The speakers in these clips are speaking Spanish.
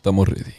Estamos ready.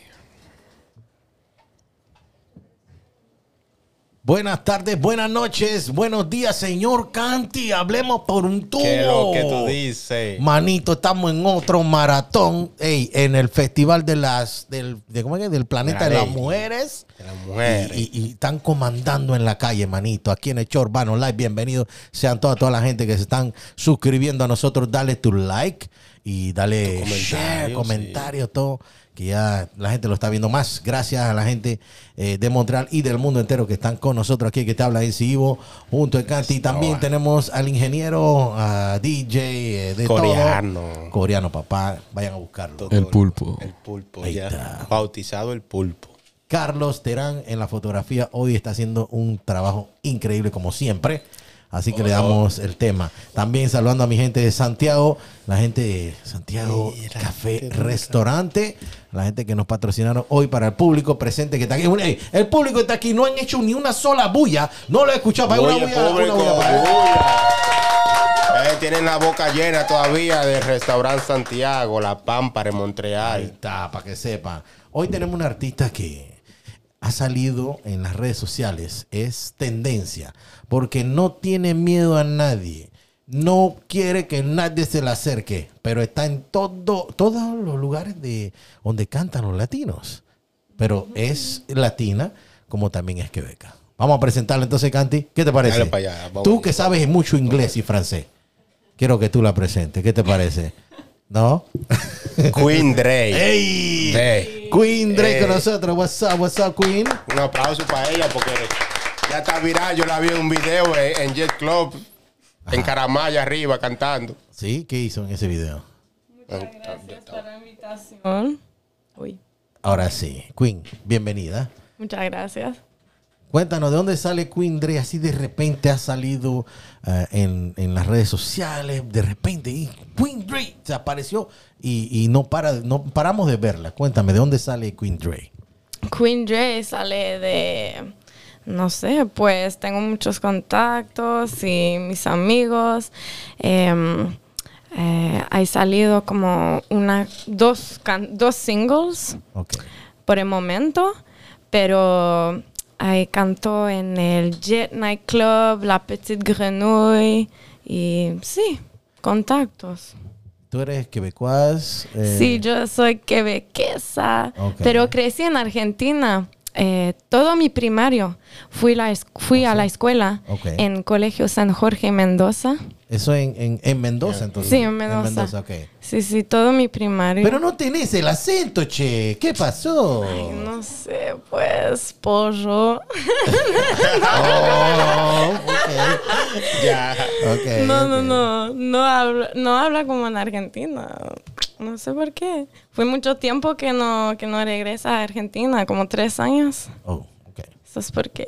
Buenas tardes, buenas noches, buenos días, señor Canti. Hablemos por un tubo. ¿Qué es lo que tú dices? Manito, estamos en otro maratón, ey, en el festival de las del, de, ¿cómo es que? del planeta de, la las mujeres. De las mujeres. Y, y- y están comandando en la calle, manito. Aquí en el Show Urbano Live. Bienvenidos sean toda, toda la gente que se están suscribiendo a nosotros. Dale tu like y dale Tu comentario, share, sí. comentario, todo. Que ya la gente lo está viendo más. Gracias a la gente eh, de Montreal y del mundo entero que están con nosotros aquí, que te habla en Ivo, junto a Canti. Y también tenemos al ingeniero, a DJ, eh, de Coreano. todo. Coreano, papá. Vayan a buscarlo. El pulpo. El pulpo, Ahí ya. está. Bautizado el pulpo. Carlos Terán en la fotografía hoy está haciendo un trabajo increíble como siempre. Así que le damos el tema. También saludando a mi gente de Santiago, la gente de Santiago Café. Restaurante, la gente que nos patrocinaron hoy para el público presente que está aquí. El público está aquí, no han hecho ni una sola bulla. No lo he escuchado. Para una bulla, una público, bulla para él. bulla. Eh, tienen la boca llena todavía del restaurante Santiago, La Pámpara en Ahí Montreal. está, para que sepan. Hoy tenemos una artista que ha salido en las redes sociales. Es tendencia. Porque no tiene miedo a nadie. No quiere que nadie se le acerque. Pero está en todo, todos los lugares de donde cantan los latinos. Pero es latina como también es quebeca. Vamos a presentarla entonces, Canti. ¿Qué te parece? Allá. Tú que sabes mucho inglés y francés. Quiero que tú la presentes. ¿Qué te parece? ¿No? Queen Dre. ¡Ey! Ey. Queen Drake Ey. con nosotros. What's up, what's up, Queen? Un aplauso para ella porque ya está viral. Yo la vi en un video en, en Jet Club, en Caramaya arriba cantando. Sí, ¿qué hizo en ese video? Gracias por la invitación. Uy, Ahora sí, Queen, bienvenida. muchas gracias. Cuéntanos, ¿de dónde sale Queen Drake? Así de repente ha salido eh, en, en las redes sociales, de repente, y Queen Drake se apareció y, y no, para, no paramos de verla. Cuéntame, ¿de dónde sale Queen Drake? Queen Dre sale de, no sé, pues tengo muchos contactos y mis amigos. Em, eh, hay salido como una, dos, dos singles por el momento, pero ahí canto en el Jet Nightclub, La Petite Grenouille y sí, contactos. ¿Tú eres quebecuaz? eh, Sí, yo soy quebequesa, pero crecí en Argentina. Eh, todo mi primario fui, la a la escuela en Colegio San Jorge Mendoza. Eso en, en, en Mendoza, entonces. Sí, en Mendoza. ok. Sí, sí, todo mi primario. Pero no tenés el acento, che. ¿Qué pasó? Ay, no sé, pues, pollo. Oh, ok. Ya. Ok, no, no, no, no habla, no habla como en Argentina. No sé por qué. Fue mucho tiempo que no, que no regresa a Argentina, como tres años. Oh, ok. Eso es porque...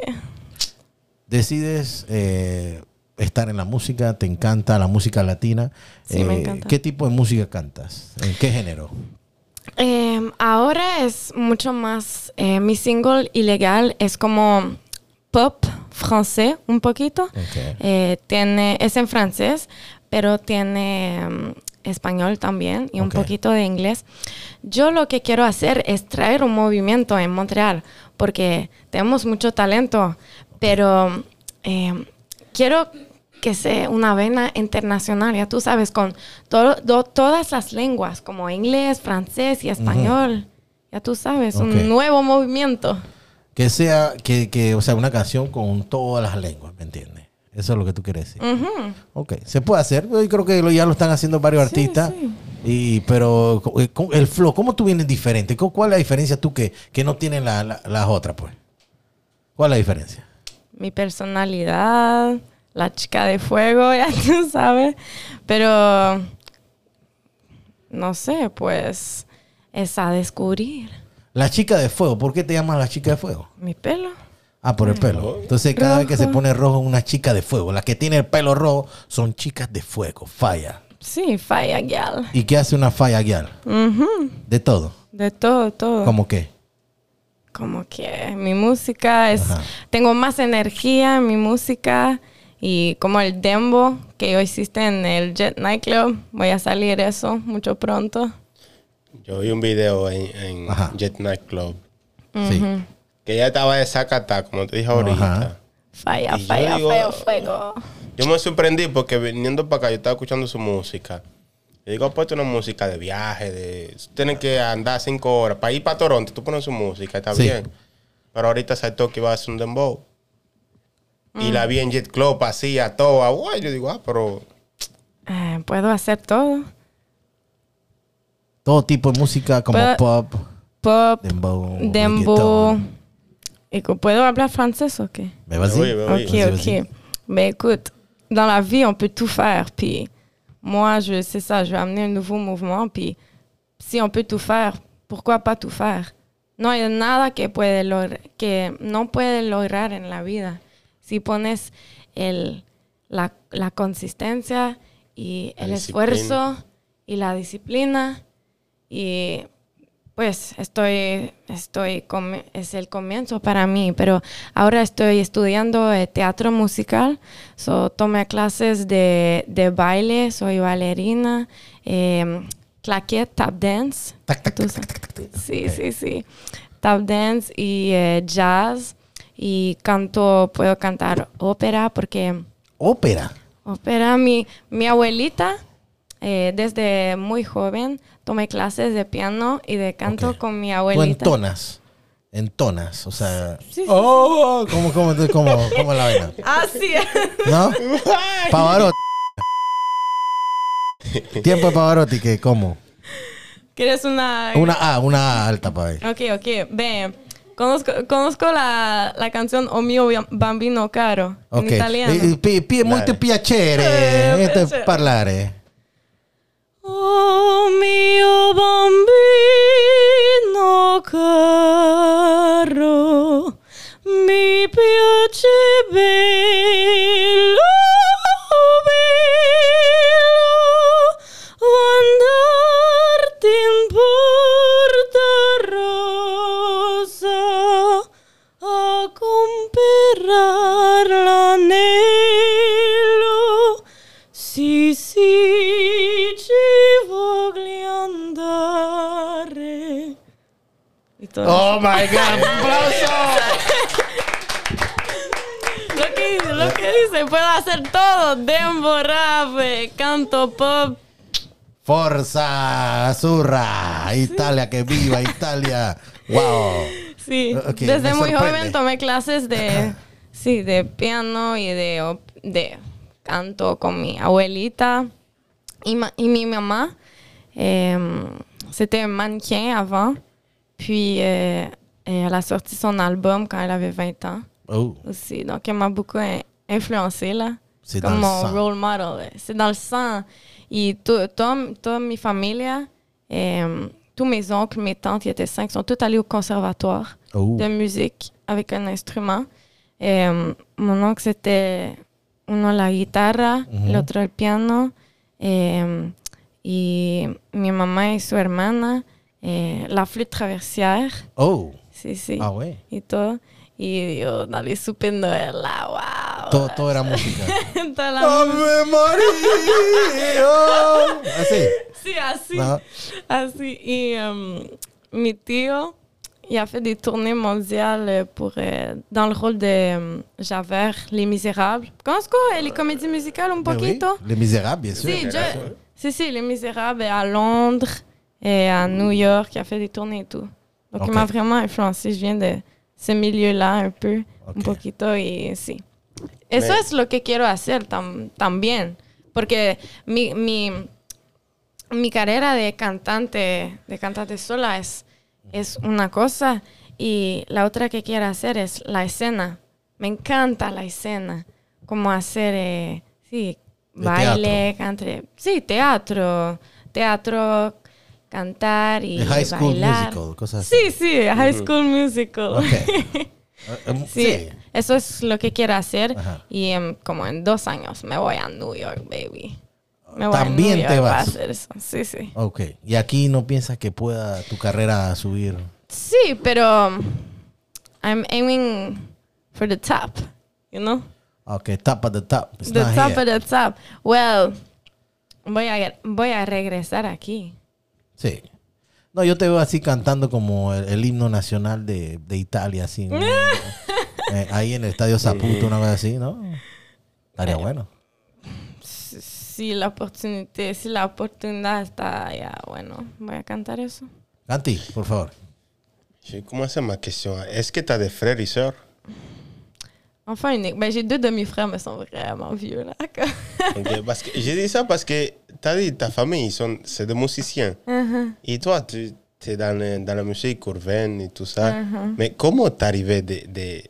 Decides eh, estar en la música, te encanta la música latina. Sí, me Eh, encanta. ¿Qué tipo de música cantas? ¿En qué género? Eh, ahora es mucho más. eh, mi single ilegal es como pop francés, un poquito. Eh, tiene, es en francés, pero tiene mm, español también y un poquito de inglés. Yo lo que quiero hacer es traer un movimiento en Montreal, porque tenemos mucho talento, pero quiero que sea una vena internacional, ya tú sabes, con todo- do- todas las lenguas, como inglés, francés y español. Ya tú sabes, un nuevo movimiento. Que sea, que, que, o sea, una canción con todas las lenguas, ¿me entiendes? Eso es lo que tú quieres decir. Ujú. Ok, se puede hacer. Yo creo que lo- ya lo están haciendo varios Sí, artistas. sí. Y, pero eh, el flow, ¿cómo tú vienes diferente? ¿Cu- ¿Cuál es la diferencia tú que, que no tienen la- la- las otras, pues? ¿Cuál es la diferencia? Mi personalidad, la chica de fuego, ya tú sabes. Pero, no sé, pues es a descubrir. La chica de fuego, ¿por qué te llamas la chica de fuego? Mi pelo. Ah, por el pelo. Entonces, cada vez que se pone rojo, una chica de fuego. Las que tiene el pelo rojo son chicas de fuego, falla. Sí, falla gal. ¿Y qué hace una falla guial? Ujú. De todo. De todo, todo. ¿Cómo qué? Como que mi música es... Ajá. Tengo más energía en mi música y como el dembo que yo hiciste en el Jet Nightclub, voy a salir eso mucho pronto. Yo vi un video en, en. Jet Night Club. Sí. Que ella estaba de Zacatá, como te dije ahorita. Ajá. Falla, Y falla, digo- falla, fuego. Yo me sorprendí porque viniendo para acá, yo estaba escuchando su música. Y digo, puesto una música de viaje, de... Tienen que andar cinco horas. Para ir para Toronto, tú pones su música, está Sí. bien. Pero ahorita saltó que iba a hacer un dembow. Y la vi en Jet Club, así, a toda. Guay, yo digo, ah, pero... Eh, Puedo hacer todo. Todo tipo de música como Pero- pop, Pop, dembow, dembow. ¿Puedo hablar français o qué? Mais vas-y. Ok, ok. Ben écoute, dans la vie, on peut tout faire. Puis moi, je c'est ça, je vais amener un nouveau mouvement. Puis si on peut tout faire, pourquoi pas tout faire? No hay nada que, puede que no puede lograr en la vida. Si pones el, la, la consistencia y La el disciplina. esfuerzo y la disciplina y pues estoy, estoy, es el comienzo para mí, pero ahora estoy estudiando eh, teatro musical, so, tomé clases de, de baile, soy bailarina, eh, claquette, tap dance. Tac, tac. Sí, sí, sí. Tap dance y eh, jazz y canto, puedo cantar ópera porque Ópera. Ópera, mi, mi abuelita, eh, desde muy joven, tomé clases de piano y de canto Ok. con mi Tú abuelita. entonas. Entonas. O sea. Sí, sí, oh, ¿cómo, cómo, cómo, cómo la vaina? Así es. ¿No? Pavarotti. Tiempo de Pavarotti, que ¿cómo? ¿Quieres una...? Una A, una A alta para ver. Ok, ok. Ve, conozco, conozco la, la canción O mio bambino caro, Ok. en italiano. Eh, pi- pi- molto piacere Eh, eh, parlare. Mio bambino caro, mi piace bello, Oh my God, un aplauso. Lo que, lo que dice, puedo hacer todo. Dembo, rap, eh, canto, pop. Forza, Azurra, Italia, que viva Italia. Wow. Sí, desde muy joven tomé clases de, sí, de piano y de, op- de canto con mi abuelita y, ma- y mi mamá. Euh, C'était mannequin avant. Puis euh, elle a sorti son album quand elle avait 20 ans Oh, aussi. Donc elle m'a beaucoup in- influencé là. C'est dans Comme le mon sang. role model. C'est dans le sang. Et tout- toute ma famille, euh, tous mes oncles, mes tantes, ils étaient cinq, sont tous allés au conservatoire oh. de musique avec un instrument. Eh, mon oncle, c'était uno la guitarra, el otro el piano. eh, y mi mamá y su hermana, eh, la flûte traversière. Oh, Sí, sí. ah, ouais. Y todo. Y yo, dale super novela, wow. Todo, todo era música. Toda la- ¡Ave María! Así. Sí, así. No. Así. Y euh, mi tío, il a fait des tournées mondiales pour, euh, dans le rôle de euh, Javert, Les Misérables. Conozco les comédies musicales un oui, poquito? Les Misérables, bien sûr. Si, si, Les Misérables à Londres et à New York, il a fait des tournées et tout. Donc, Ok. il m'a vraiment influencé. Je viens de ce milieu-là un peu, un Ok. poquito, y sí. Eso Me- es lo que quiero hacer tam- también. Porque mi, mi, mi carrera de cantante, de cantante sola es, es una cosa y la otra que quiero hacer es la escena. Me encanta la escena. Como hacer, eh, sí, baile, cante, sí, teatro, teatro, cantar y High School bailar. Musical, cosas así. Sí, sí, High School Musical. Eh, eh, Sí, sí. eso es lo que quiero hacer. Ajá. Y em, como en dos años me voy a New York, baby. Me voy También a New te York para vas. hacer eso. Sí, sí. Ok. ¿Y aquí no piensas que pueda tu carrera subir? Sí, pero um, I'm aiming for the top, you know? Ok, top of the top. It's the top here. of the top. Well, voy a, voy a regresar aquí. Sí. No, yo te veo así cantando como el, el himno nacional de, de Italia, así. ¿no? Eh, ahí en el estadio Saputo, una vez así, ¿no? Estaría bueno. Si, la oportunidad, si la oportunidad está allá, bueno, voy a cantar eso. Canti, por favor. Comment c'est ma question? Est-ce que tu as des frères et sœurs? Enfin, unique. Ben, j'ai deux demi-frères, mais ils sont vraiment vieux, là. Ok, parce que j'ai dit ça parce que tu as dit ta famille, ils sont, c'est des musiciens. Et toi, tu es dans, le- dans la musique urbaine et tout ça. Mais comment t'es arrivé de, de,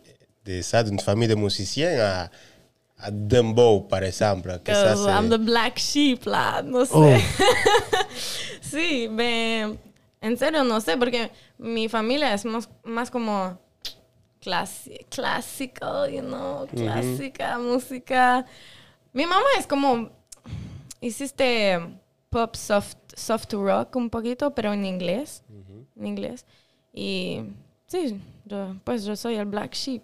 de ça, d'une famille de musiciens à, à Dembow, par exemple? Que ça, Cause I'm the black sheep, là. No sé. Oh, Sí, ben, en serio no sé, porque mi familia es más, más como clásico, you know, clásica, música. Mi mamá es como, hiciste pop soft, soft rock un poquito, pero en inglés, en inglés. Y sí, yo, pues yo soy el black sheep.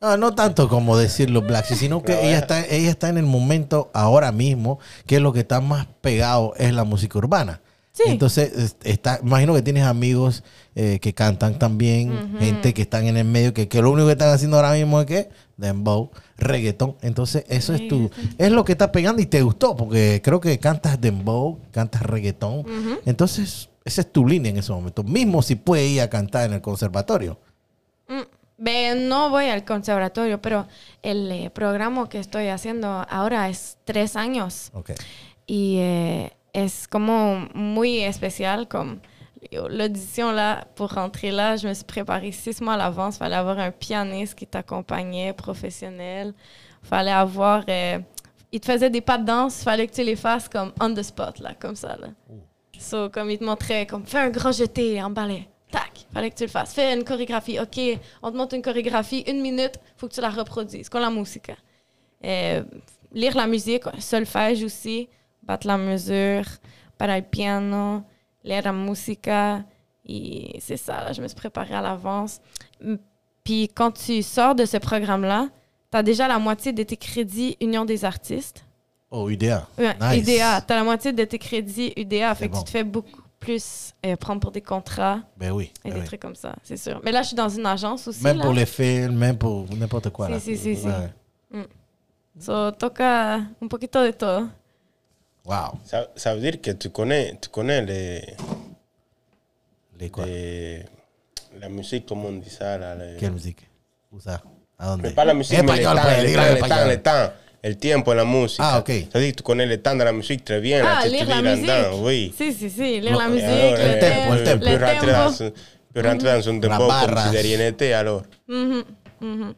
no, no tanto como decirlo Black Sheep, sino que ella está, ella está en el momento ahora mismo que lo que está más pegado es la música urbana. Sí. Entonces, es- está, imagino que tienes amigos eh, que cantan también, gente que están en el medio, que, que lo único que están haciendo ahora mismo es que dembow, reggaetón. Entonces, eso es tu, es lo que está pegando y te gustó, porque creo que cantas dembow, cantas reggaetón. Entonces, esa es tu línea en ese momento. Mismo si puedes ir a cantar en el conservatorio. Mm, Ve, no voy al conservatorio, pero el eh, programa que estoy haciendo ahora es tres años Ok. y eh, es como muy especial. Comme yo, l'audition là, pour rentrer là, je me suis préparée six mois à l'avance. Fallait avoir un pianiste qui t'accompagnait, professionnel. Fallait avoir. euh, il te faisait des pas de danse, fallait que tu les fasses comme on the spot là, comme ça là. So, comme il te montrait, comme fais un grand jeté en ballet. Tac, fallait que tu le fasses. Fais une chorégraphie. OK, on te montre une chorégraphie, une minute, faut que tu la reproduises. Con la musica. Euh, lire la musique, solfège aussi, battre la mesure, para el piano, lire la musica. Et c'est ça, là, je me suis préparée à l'avance. Mm, Puis quand tu sors de ce programme-là, tu as déjà la moitié de tes crédits Union des artistes. Oh. Ouais, Nice. UDA. Tu as la moitié de tes crédits UDA. Fait que tu te fais beaucoup plus euh, prendre pour des contrats Ben oui. et ben des oui. trucs comme ça, c'est sûr. Mais là, je suis dans une agence aussi. Même là. pour les films, même pour n'importe quoi. Si, là. si, si, si. Ouais. So, toca un poquito de todo. Wow. Ça, ça veut dire que tu connais, tu connais les, Les quoi? les- la musique, comment on dit ça là, les- ¿Qué música? Usa. ¿A dónde? Mais pas la musique, mais le Español, temps, pues, le temps, le temps, español. le temps, el tiempo la música. Ah, ok. C'est-à-dire que tu connais le temps de la musique très bien. Ah, lire la musique. oui. Si. Lire Lo- la musique, Alors, le tempo, le tempo. tempo. Le tempo. peut rentrer dans un dembow comme barras. si de rien n'était alors. Mhm, mhm.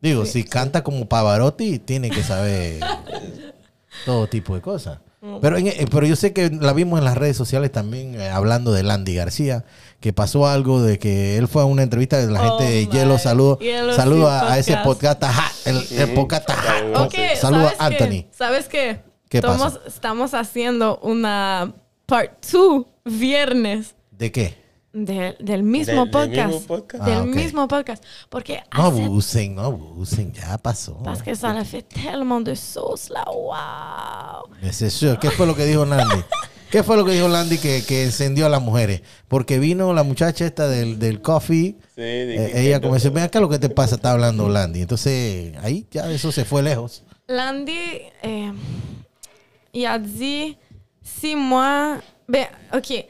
Digo, si canta como Pavarotti, tiene que saber todo tipo de cosas. Pero, en- eh, pero yo sé que la vimos en las redes sociales también eh, hablando de Landy García, que pasó algo de que él fue a una entrevista de la Oh gente de. Hielo. Saludo, Hielo, saludo a, a ese podcast. Ajá, el, el podcast. Ajá. Saludo ¿sabes a Anthony. Qué? ¿Sabes qué? ¿Qué estamos, pasa? estamos haciendo una part 2 viernes ¿De qué? De- del mismo Del- del podcast. mismo podcast. Del Ah, ok. mismo podcast. Porque No hace abusen, no abusen, ya pasó. Parce que ça le fait tellement de sauce là, wow. ¿Qué fue lo que dijo Landy? ¿Qué fue lo que dijo Landy que, que encendió a las mujeres? Porque vino la muchacha esta del, del coffee. Sí, de eh, ella comenzó, ven acá lo que te pasa, está hablando Landy. Entonces, ahí ya eso se fue lejos. Landy, euh, il a dit si moi. Ben, OK.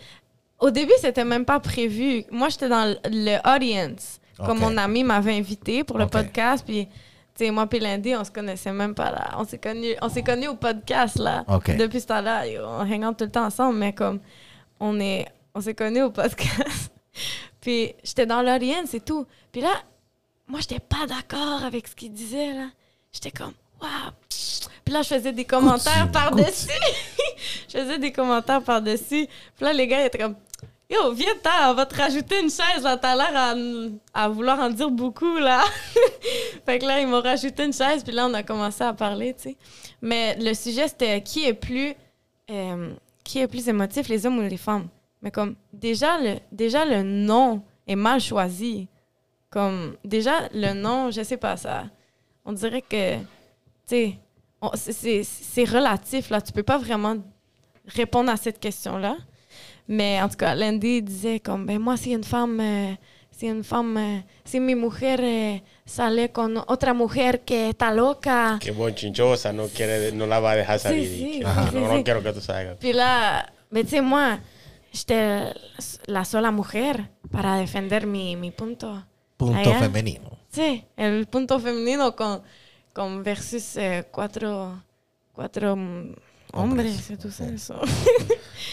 Au début, c'était même pas prévu. Moi, j'étais dans le- audience. Comme mon ami m'avait invité pour le podcast. Puis, tu sais, moi et Landy, on se connaissait même pas là. On s'est connus on s'est connus au podcast là. Depuis ce temps-là, on hang out tout le temps ensemble. Mais comme, on est. On s'est connus au podcast. puis, j'étais dans l'audience et tout. Puis là, moi, j'étais pas d'accord avec ce qu'il disait, là. J'étais comme, waouh. Puis là, je faisais des commentaires par-dessus. je faisais des commentaires par-dessus. Puis là, les gars, ils étaient comme, yo, viens, t'as, on va te rajouter une chaise, là. T'as l'air à, vouloir en dire beaucoup, là. fait que là, ils m'ont rajouté une chaise, puis là, on a commencé à parler, tu sais. Mais le sujet, c'était qui est plus, euh, qui est plus émotif, les hommes ou les femmes? Mais comme, déjà, le, déjà, le nom est mal choisi. Comme, déjà, le nom, je sais pas, ça. On dirait que, tu sais, c'est relatif, là. Tu peux pas vraiment répondre à cette question-là. Mais en tout cas, Landy disait comme, ben moi, si une femme, euh, si une femme, euh, si mi mujer eh, sale con otra mujer que está loca, Que bonchinchosa, no, quiere, no la va a dejar salir. sí, y que, no, sí, no sí. quiero que tú salgas. Puis là, mais tu sais, moi, j'étais la sola mujer para defender mi, mi punto. Punto Allá. femenino. Sí, el punto femenino con, con versus eh, cuatro, cuatro mm, hombres, ¿tú sabes eso?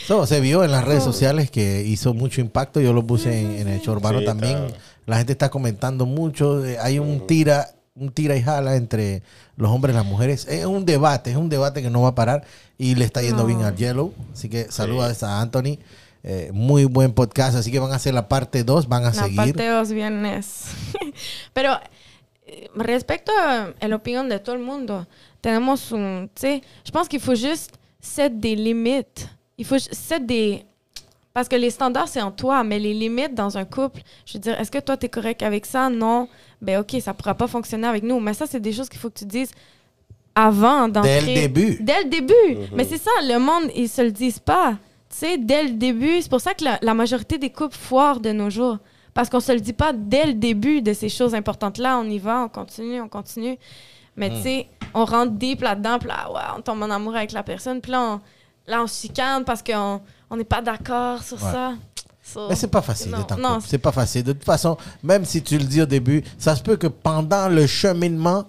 So, se vio en las redes sociales que hizo mucho impacto. Yo lo puse en, en el show urbano Sí, también. está. La gente está comentando mucho. eh, Hay un tira, un tira y jala entre los hombres y las mujeres. Es un debate, es un debate que no va a parar y le está yendo No. bien al Yellow. Así que saludos a Anthony. Eh, muy buen podcast. Así que van a hacer la parte 2, van a La seguir. parte de los viernes. Pero eh, respecto a la opinión de todo el mundo, tenemos un, tu sais, je pense qu'il faut juste set des limites. Il faut set des parce que les standards c'est en toi, mais les limites dans un couple, je veux dire, est-ce que toi tu es correct avec ça? Non. Ben OK, ça pourra pas fonctionner avec nous, mais ça c'est des choses qu'il faut que tu dises avant d'entrer. Dès le début. Dès le début. Mais c'est ça, le monde, ils se le disent pas. Tu sais, dès le début, c'est pour ça que la, la majorité des couples foirent de nos jours. Parce qu'on se le dit pas dès le début de ces choses importantes-là. On y va, on continue, on continue. Mais tu sais, on rentre deep là-dedans, puis là, ouais, on tombe en amour avec la personne, puis là, on, là, on se chicane parce qu'on on n'est pas d'accord sur Ouais. ça. So- Mais c'est pas facile d'être en couple. C'est pas facile. De toute façon, même si tu le dis au début, ça se peut que pendant le cheminement,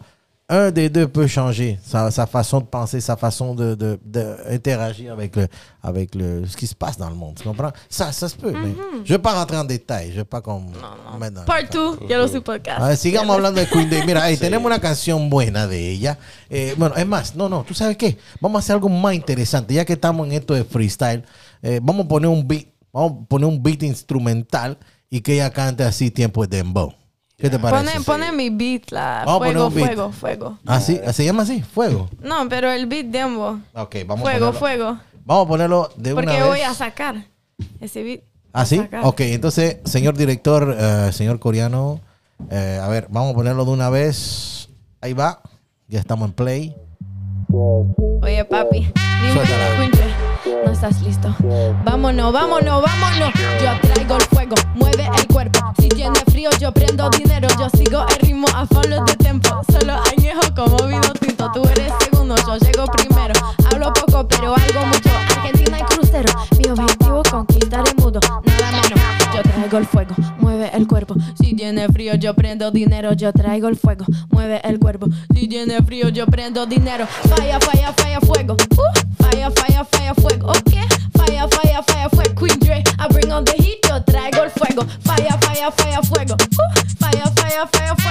un des deux peut changer sa, sa façon de penser, sa façon de, de- de avec, le, avec le, ce qui se passe dans le monde. Tu comprends? Ça, ça se peut. mais je vais pas rentrer en détail. Je vais pas comme mettre dans- Part 2, Yellow Soup Podcast. A ver, sigamos hablando de Queen Day. Mira, ahí tenemos una canción buena de ella. Eh, bueno, es más, no, no, ¿tú sabes qué? Vamos a hacer algo más interesante. Ya que estamos en esto de freestyle, eh, vamos a poner un beat, vamos a poner un beat instrumental y que ella cante así tiempo de dembow. ¿Qué te parece? Pone, pone mi beat, la Vamos a poner fuego, un beat. fuego, fuego. ¿Ah, sí? ¿Se llama así? Fuego. No, pero el beat dembo. Ok, vamos Fuego, a ponerlo. fuego. Vamos a ponerlo de Porque una voy vez. a sacar ese beat. ¿Ah, sí? Sacar. Ok, entonces, señor director, eh, señor coreano, eh, a ver, vamos a ponerlo de una vez. Ahí va. Ya estamos en play. Oye, papi, dime, no estás listo. Vámonos, vámonos, vámonos. Yo traigo el fuego, mueve el cuerpo. Si tiene frío, yo prendo dinero. Yo sigo el ritmo a follow de tempo. Solo añejo como vino tinto. Tú eres segundo, yo llego primero. Hablo poco, pero algo mucho. Argentina y crucero. Mi objetivo, conquistar el mundo. Traigo el fuego, mueve el cuerpo. Si tiene frío, yo prendo dinero. Yo traigo el fuego, mueve el cuerpo. Si tiene frío, yo prendo dinero. Falla, falla, falla, fuego. Uh, falla, falla, falla, fuego. Ok, falla, falla, falla, fuego. Queen Dre, I bring on the heat. Yo traigo el fuego. Falla, falla, falla, fuego. Uh, falla, falla, falla, fuego.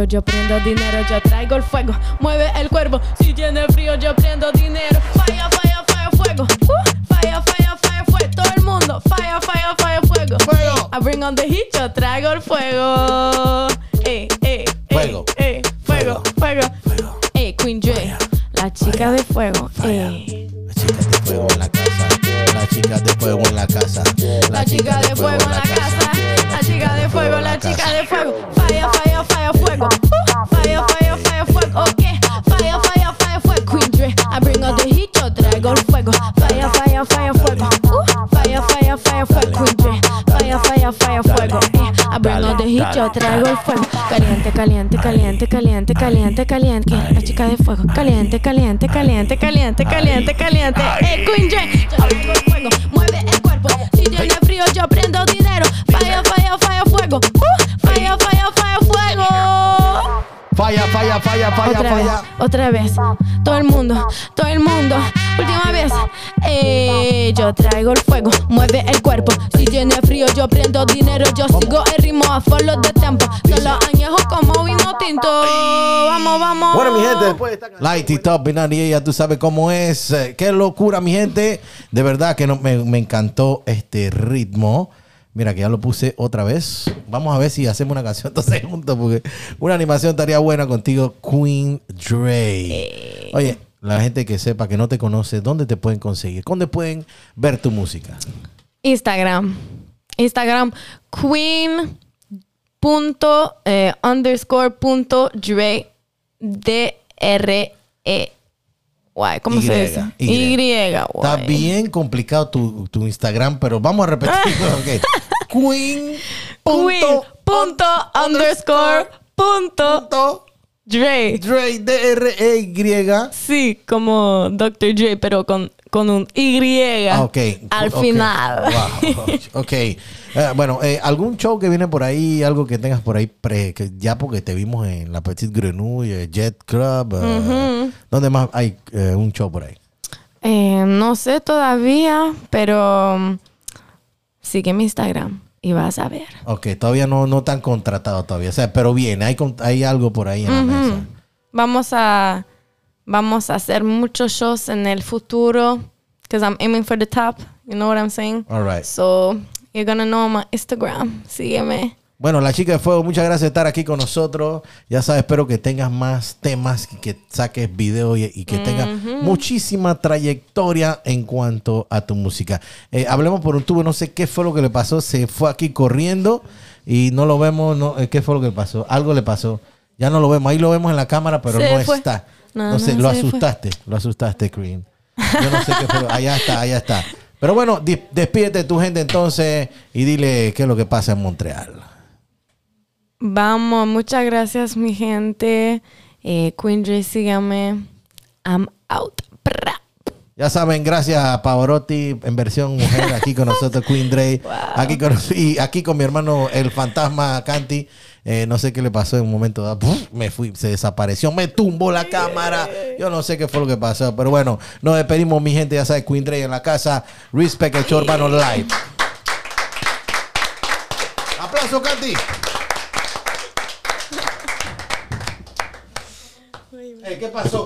Frío, yo prendo dinero. Yo traigo el fuego, mueve el cuerpo. Si tiene frío, yo prendo dinero. Falla, falla, falla, fuego. Uh, falla, falla, falla, fuego. Todo el mundo, falla, falla, falla, fuego. Fuego. I bring on the heat, yo traigo el fuego. Ey, ey, ey, Fuego. ey, fuego, fuego. Fuego. Ey, Queen J, la chica de fuego. Falla. Ey. Las chicas de fuego en la casa. Las chicas de fuego en la casa. La chica de fuego en la casa. La chica de fuego, la chica de fuego. Falla, falla, falla, fuego. Uh, Falla, falla, falla, fuego. Ok. Falla, falla, falla, fuego. Queen Dre, I bring out the heat. Yo traigo el fuego. Falla, falla, falla, fuego. Falla, falla, falla, fuego. Queen Dre. Falla, falla, falla, fuego. Out the heat. Yo traigo el fuego. Caliente, caliente, caliente, caliente, caliente, caliente. La chica de fuego. Caliente, caliente, caliente, caliente, caliente, caliente. Eh, Queen Dre. Yo traigo el fuego. Mueve el cuerpo. Si tiene frío, yo prendo dinero. Falla, falla, falla, fuego. Falla, falla, falla, fuego. Falla, falla, falla, falla, falla. otra vez. Todo el mundo, todo el mundo. Última vez. Eh, yo traigo el fuego, mueve el cuerpo. Si tiene frío, yo prendo dinero. Yo sigo el ritmo a follow de tempo. Solo añejo como vino tinto. Vamos, vamos. Bueno, mi gente, después de esta canción- Light It Up, Binari, ya tú sabes cómo es. Eh, Qué locura, mi gente. De verdad que no, me, me encantó este ritmo. Mira que ya lo puse otra vez. Vamos a ver si hacemos una canción entonces juntos, porque una animación estaría buena contigo, Queen Dre. Oye, la gente que sepa que no te conoce, ¿dónde te pueden conseguir? ¿Dónde pueden ver tu música? Instagram. Instagram queen punto eh, underscore punto Dre D R E Y. ¿Cómo se dice? Y. Y. Está bien complicado tu, tu Instagram, pero vamos a repetirlo. ok. Queen. Queen punto underscore punto punto Dre. Dre, D-R-E-Y. Sí, como Dr. Dre, pero con, con un Y Ah, al final. Wow. Ok. Eh, bueno, eh, ¿algún show que viene por ahí, algo que tengas por ahí, pre, que ya porque te vimos en la Petite Grenouille, eh, Jet Club? ¿Dónde más hay un show por ahí? Eh, no sé todavía, pero um, sigue mi Instagram y vas a ver. Ok, todavía no, no tan contratado todavía. O sea, pero viene, hay, hay algo por ahí en la mesa. Vamos a vamos a hacer muchos shows en el futuro because I'm aiming for the top. You know what I'm saying? All right. So you're gonna know my Instagram. Sígueme. Bueno, la chica de fuego, muchas gracias de estar aquí con nosotros. Ya sabes, espero que tengas más temas, y que saques videos y, y que tengas muchísima trayectoria en cuanto a tu música. Eh, hablemos por un tubo, no sé qué fue lo que le pasó. Se fue aquí corriendo y no lo vemos. No, eh, ¿Qué fue lo que le pasó? Algo le pasó. Ya no lo vemos. Ahí lo vemos en la cámara, pero Se no fue. está. No, No, sé, no, lo fue. asustaste. Lo asustaste, Green. Yo no sé qué fue. Allá está, allá está. Pero bueno, despídete de tu gente entonces y dile qué es lo que pasa en Montreal. Vamos, muchas gracias mi gente. Eh, Queen Dre, sígame. I'm out. Pra. Ya saben, gracias a Pavarotti en versión mujer aquí con nosotros, Queen Dre. Aquí con, y aquí con mi hermano, el fantasma Canti. Eh, no sé qué le pasó en un momento dado. ¡puf! Me fui, se desapareció, me tumbó la cámara. Yo no sé qué fue lo que pasó. Pero bueno, nos despedimos, mi gente. Ya saben, Queen Dre en la casa. Respect el show urbano live. Aplauso, Canti. Eh, ¿Qué pasó?